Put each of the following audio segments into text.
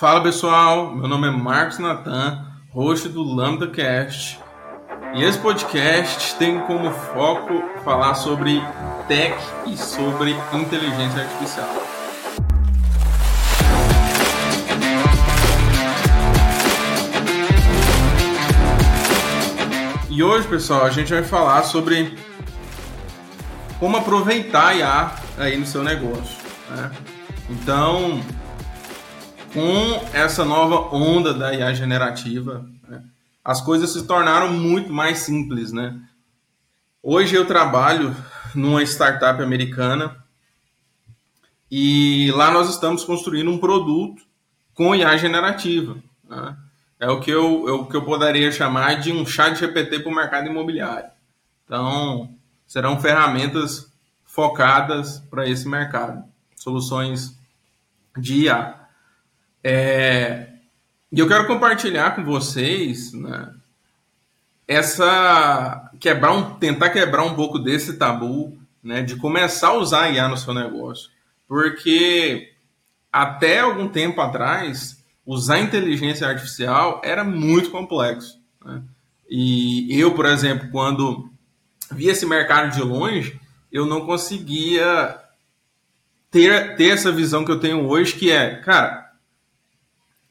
Fala pessoal, meu nome é Marcos Natan, host do Lambda Cast. E esse podcast tem como foco falar sobre tech e sobre inteligência artificial. E hoje, pessoal, a gente vai falar sobre como aproveitar a IA aí no seu negócio. Né? Então, com essa nova onda da IA generativa, né, as coisas se tornaram muito mais simples, né? Hoje eu trabalho numa startup americana e lá nós estamos construindo um produto com IA generativa. Né? É o que eu, é o que eu poderia chamar de um chat GPT para o mercado imobiliário. Então, serão ferramentas focadas para esse mercado, soluções de IA. É, e eu quero compartilhar com vocês né, essa quebrar um, tentar quebrar um pouco desse tabu né, de começar a usar IA no seu negócio. Porque até algum tempo atrás, usar inteligência artificial era muito complexo. Né? E eu, por exemplo, quando vi esse mercado de longe, eu não conseguia ter, ter essa visão que eu tenho hoje, que é, cara,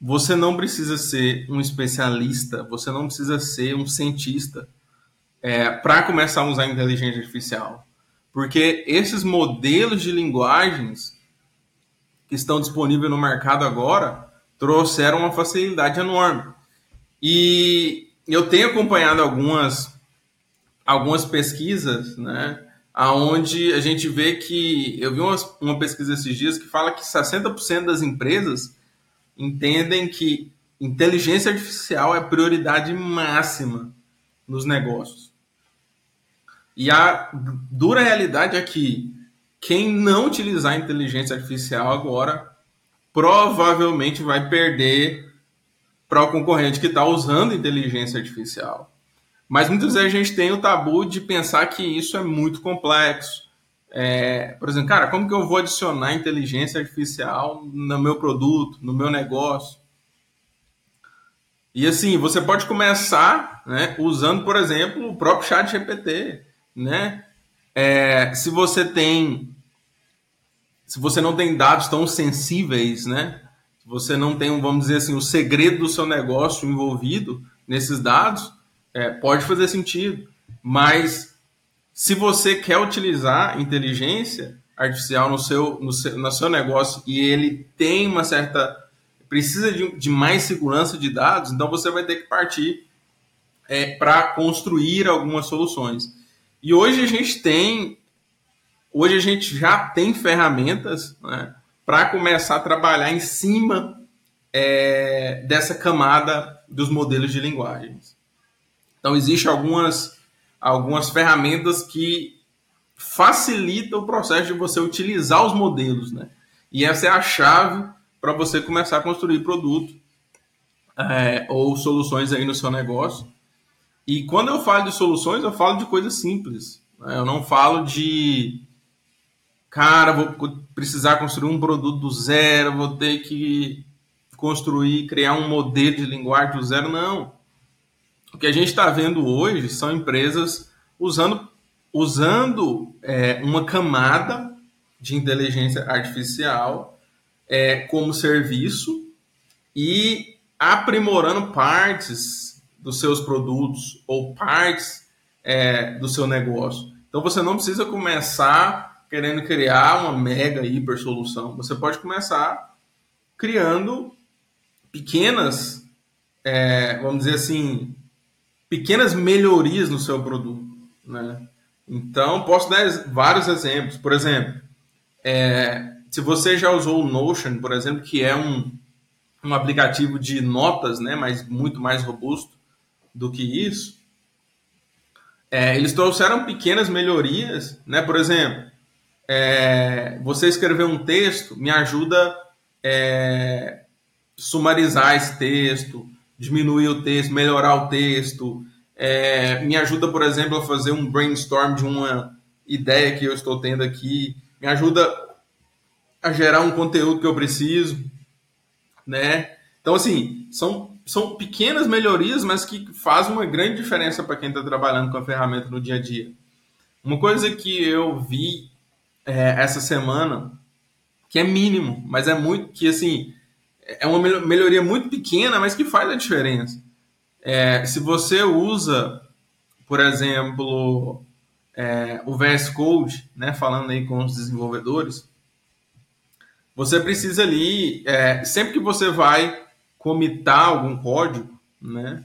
você não precisa ser um especialista, você não precisa ser um cientista é, para começar a usar a inteligência artificial. Porque esses modelos de linguagens que estão disponíveis no mercado agora trouxeram uma facilidade enorme. E eu tenho acompanhado algumas, algumas pesquisas, né? Onde a gente vê que. Eu vi uma, uma pesquisa esses dias que fala que 60% das empresas entendem que inteligência artificial é prioridade máxima nos negócios. E a dura realidade é que quem não utilizar inteligência artificial agora provavelmente vai perder para o concorrente que está usando inteligência artificial. Mas muitas vezes a gente tem o tabu de pensar que isso é muito complexo, é, por exemplo, cara, como que eu vou adicionar inteligência artificial no meu produto, no meu negócio? E assim, você pode começar né, usando, por exemplo, o próprio chat GPT. Né? É, se você tem. Se você não tem dados tão sensíveis, né? Se você não tem, vamos dizer assim, o segredo do seu negócio envolvido nesses dados, é, pode fazer sentido. Mas se você quer utilizar inteligência artificial no seu, no seu, no seu negócio e ele tem uma certa. precisa de, de mais segurança de dados, então você vai ter que partir é, para construir algumas soluções. E hoje a gente tem. Hoje a gente já tem ferramentas né, para começar a trabalhar em cima é, dessa camada dos modelos de linguagens. Então, existem algumas algumas ferramentas que facilitam o processo de você utilizar os modelos, né? E essa é a chave para você começar a construir produto é, ou soluções aí no seu negócio. E quando eu falo de soluções, eu falo de coisas simples. Né? Eu não falo de, cara, vou precisar construir um produto do zero, vou ter que construir, criar um modelo de linguagem do zero. Não. O que a gente está vendo hoje são empresas usando, usando é, uma camada de inteligência artificial é, como serviço e aprimorando partes dos seus produtos ou partes é, do seu negócio. Então você não precisa começar querendo criar uma mega hiper solução. Você pode começar criando pequenas, é, vamos dizer assim, pequenas melhorias no seu produto. Né? Então, posso dar vários exemplos. Por exemplo, é, se você já usou o Notion, por exemplo, que é um, um aplicativo de notas, né, mas muito mais robusto do que isso, é, eles trouxeram pequenas melhorias, né? Por exemplo, é, você escrever um texto me ajuda é, sumarizar esse texto, diminuir o texto, melhorar o texto, é, me ajuda, por exemplo, a fazer um brainstorm de uma ideia que eu estou tendo aqui, me ajuda a gerar um conteúdo que eu preciso, né? Então, assim, são, são pequenas melhorias, mas que fazem uma grande diferença para quem está trabalhando com a ferramenta no dia a dia. Uma coisa que eu vi é, essa semana, que é mínimo, mas é muito, que assim, é uma melhoria muito pequena, mas que faz a diferença. É, se você usa, por exemplo, é, o VS Code, né, falando aí com os desenvolvedores, você precisa ali, é, sempre que você vai comitar algum código, né,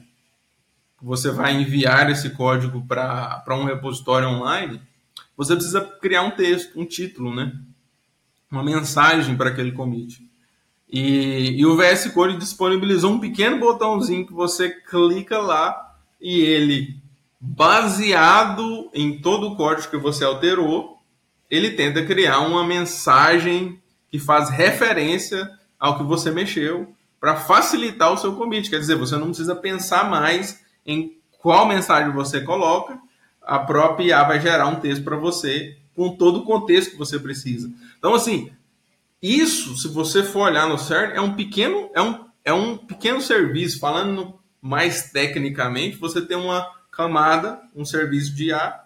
você vai enviar esse código para um repositório online, você precisa criar um texto, um título, né, uma mensagem para aquele commit. E, e o VS Code disponibilizou um pequeno botãozinho que você clica lá e ele, baseado em todo o código que você alterou, ele tenta criar uma mensagem que faz referência ao que você mexeu para facilitar o seu commit. Quer dizer, você não precisa pensar mais em qual mensagem você coloca, a própria IA vai gerar um texto para você com todo o contexto que você precisa. Então, assim, isso, se você for olhar no CERN, é um pequeno, é um, é um pequeno serviço. Falando mais tecnicamente, você tem uma camada, um serviço de IA,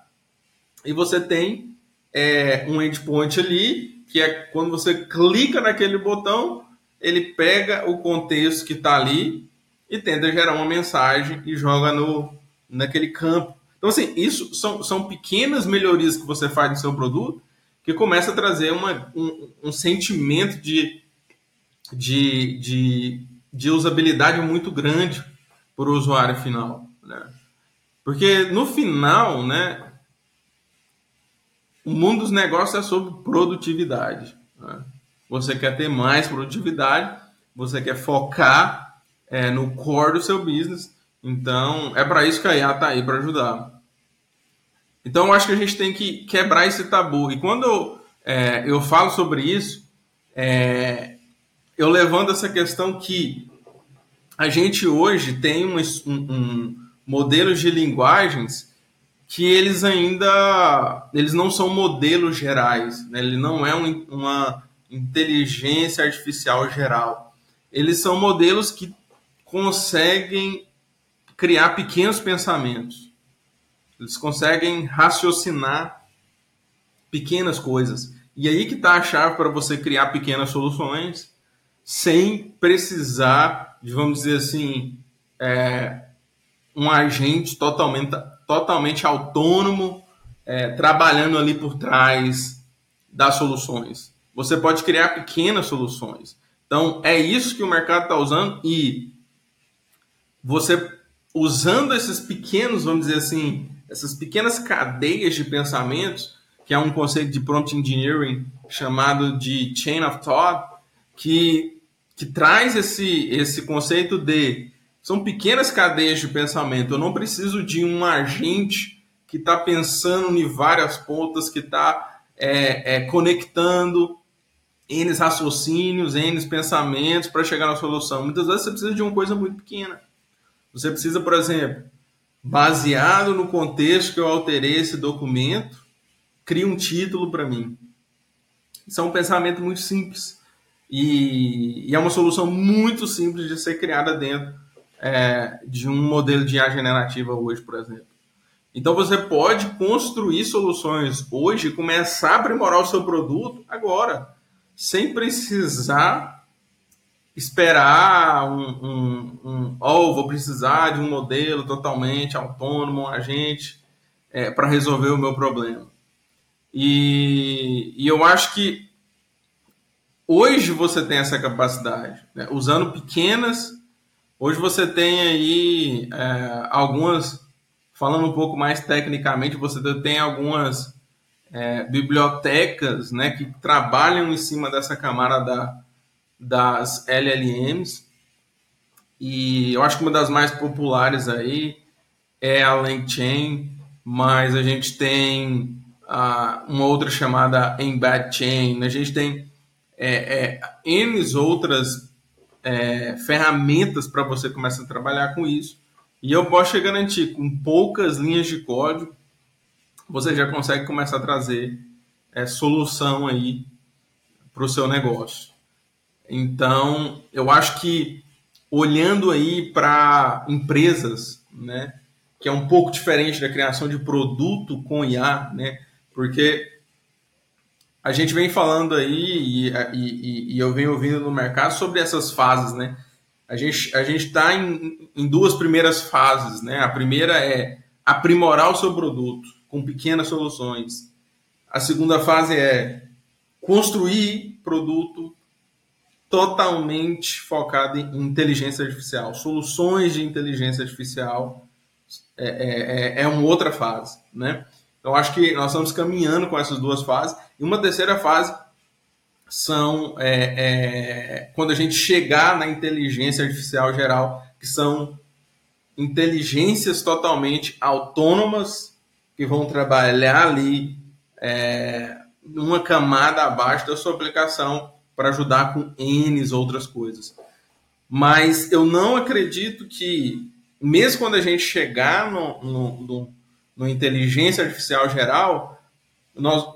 e você tem é, um endpoint ali, que é quando você clica naquele botão, ele pega o contexto que está ali e tenta gerar uma mensagem e joga no, naquele campo. Então, assim, isso são, são pequenas melhorias que você faz no seu produto que começa a trazer uma, um, um sentimento de, de, de, de, usabilidade muito grande para o usuário final. Né? Porque no final, né, o mundo dos negócios é sobre produtividade. Né? Você quer ter mais produtividade, você quer focar é, no core do seu business. Então, é para isso que a IA está aí para ajudar. Então, eu acho que a gente tem que quebrar esse tabu. E quando é, eu falo sobre isso, é, eu levanto essa questão que a gente hoje tem um, um, um modelos de linguagens que eles ainda eles não são modelos gerais, né? ele não é um, uma inteligência artificial geral. Eles são modelos que conseguem criar pequenos pensamentos. Eles conseguem raciocinar pequenas coisas. E aí que está a chave para você criar pequenas soluções sem precisar de, vamos dizer assim, é, um agente totalmente, totalmente autônomo é, trabalhando ali por trás das soluções. Você pode criar pequenas soluções. Então, é isso que o mercado está usando e você usando esses pequenos, vamos dizer assim, essas pequenas cadeias de pensamentos, que é um conceito de prompt engineering chamado de chain of thought, que, que traz esse, esse conceito de são pequenas cadeias de pensamento. Eu não preciso de um agente que está pensando em várias pontas, que está é, é, conectando N raciocínios, N pensamentos para chegar na solução. Muitas vezes você precisa de uma coisa muito pequena. Você precisa, por exemplo, baseado no contexto que eu alterei esse documento, cria um título para mim. Isso é um pensamento muito simples. E, e, é uma solução muito simples de ser criada dentro é, de um modelo de IA generativa hoje, por exemplo. Então você pode construir soluções hoje, começar a aprimorar o seu produto agora, sem precisar esperar um, um, um oh, vou precisar de um modelo totalmente autônomo, um agente, é, para resolver o meu problema. E, e, eu acho que hoje você tem essa capacidade, né? usando pequenas. Hoje você tem aí é, algumas, falando um pouco mais tecnicamente, você tem algumas é, bibliotecas né, que trabalham em cima dessa camada da, das LLMs. E eu acho que uma das mais populares aí é a LangChain, mas a gente tem uh, uma outra chamada Embed Chain, a gente tem é, é, N outras é, ferramentas para você começar a trabalhar com isso. E eu posso te garantir, com poucas linhas de código, você já consegue começar a trazer é, solução aí para o seu negócio. Então, eu acho que olhando aí para empresas, né, que é um pouco diferente da criação de produto com IA, né, porque a gente vem falando aí e, e, e eu venho ouvindo no mercado sobre essas fases, né? A gente a está em, em duas primeiras fases, né? A primeira é aprimorar o seu produto com pequenas soluções. A segunda fase é construir produto totalmente focado em inteligência artificial. Soluções de inteligência artificial é, é, é, é uma outra fase, né? Então, acho que nós estamos caminhando com essas duas fases. E uma terceira fase são é, é, quando a gente chegar na inteligência artificial geral, que são inteligências totalmente autônomas que vão trabalhar ali é, numa camada abaixo da sua aplicação para ajudar com N outras coisas. Mas eu não acredito que, mesmo quando a gente chegar no, no, no, no inteligência artificial geral, nós,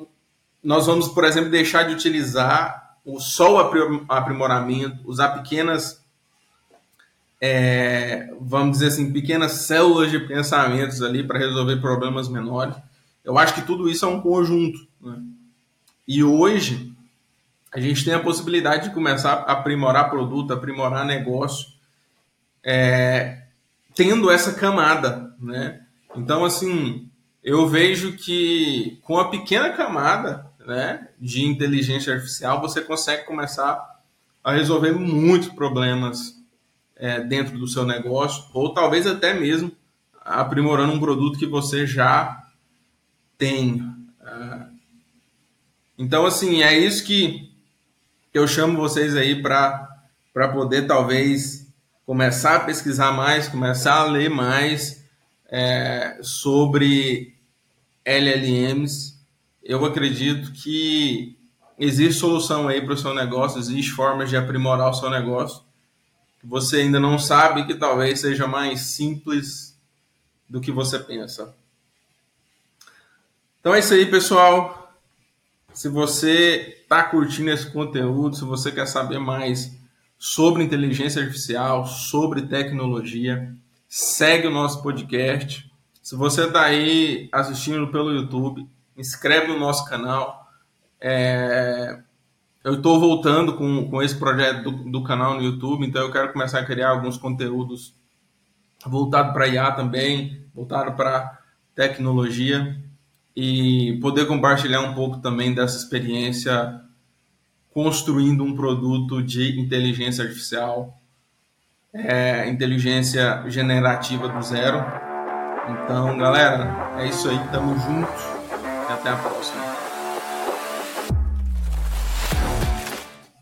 nós vamos, por exemplo, deixar de utilizar o só o aprimoramento, usar pequenas, é, vamos dizer assim, pequenas células de pensamentos ali para resolver problemas menores. Eu acho que tudo isso é um conjunto. Né? E hoje a gente tem a possibilidade de começar a aprimorar produto, aprimorar negócio, é, tendo essa camada, né? Então, assim, eu vejo que com a pequena camada né, de inteligência artificial, você consegue começar a resolver muitos problemas é, dentro do seu negócio, ou talvez até mesmo aprimorando um produto que você já tem. É. Então, assim, é isso que eu chamo vocês aí para poder talvez começar a pesquisar mais, começar a ler mais é, sobre LLMs. Eu acredito que existe solução aí para o seu negócio, existe formas de aprimorar o seu negócio que você ainda não sabe que talvez seja mais simples do que você pensa. Então é isso aí, pessoal. Se você está curtindo esse conteúdo, se você quer saber mais sobre inteligência artificial, sobre tecnologia, segue o nosso podcast. Se você está aí assistindo pelo YouTube, inscreve no nosso canal. É... Eu estou voltando com, com esse projeto do, do, canal no YouTube, então eu quero começar a criar alguns conteúdos voltado para IA também, voltado para tecnologia e poder compartilhar um pouco também dessa experiência construindo um produto de inteligência artificial é, inteligência generativa do zero. Então, galera, é isso aí. Tamo juntos e até a próxima.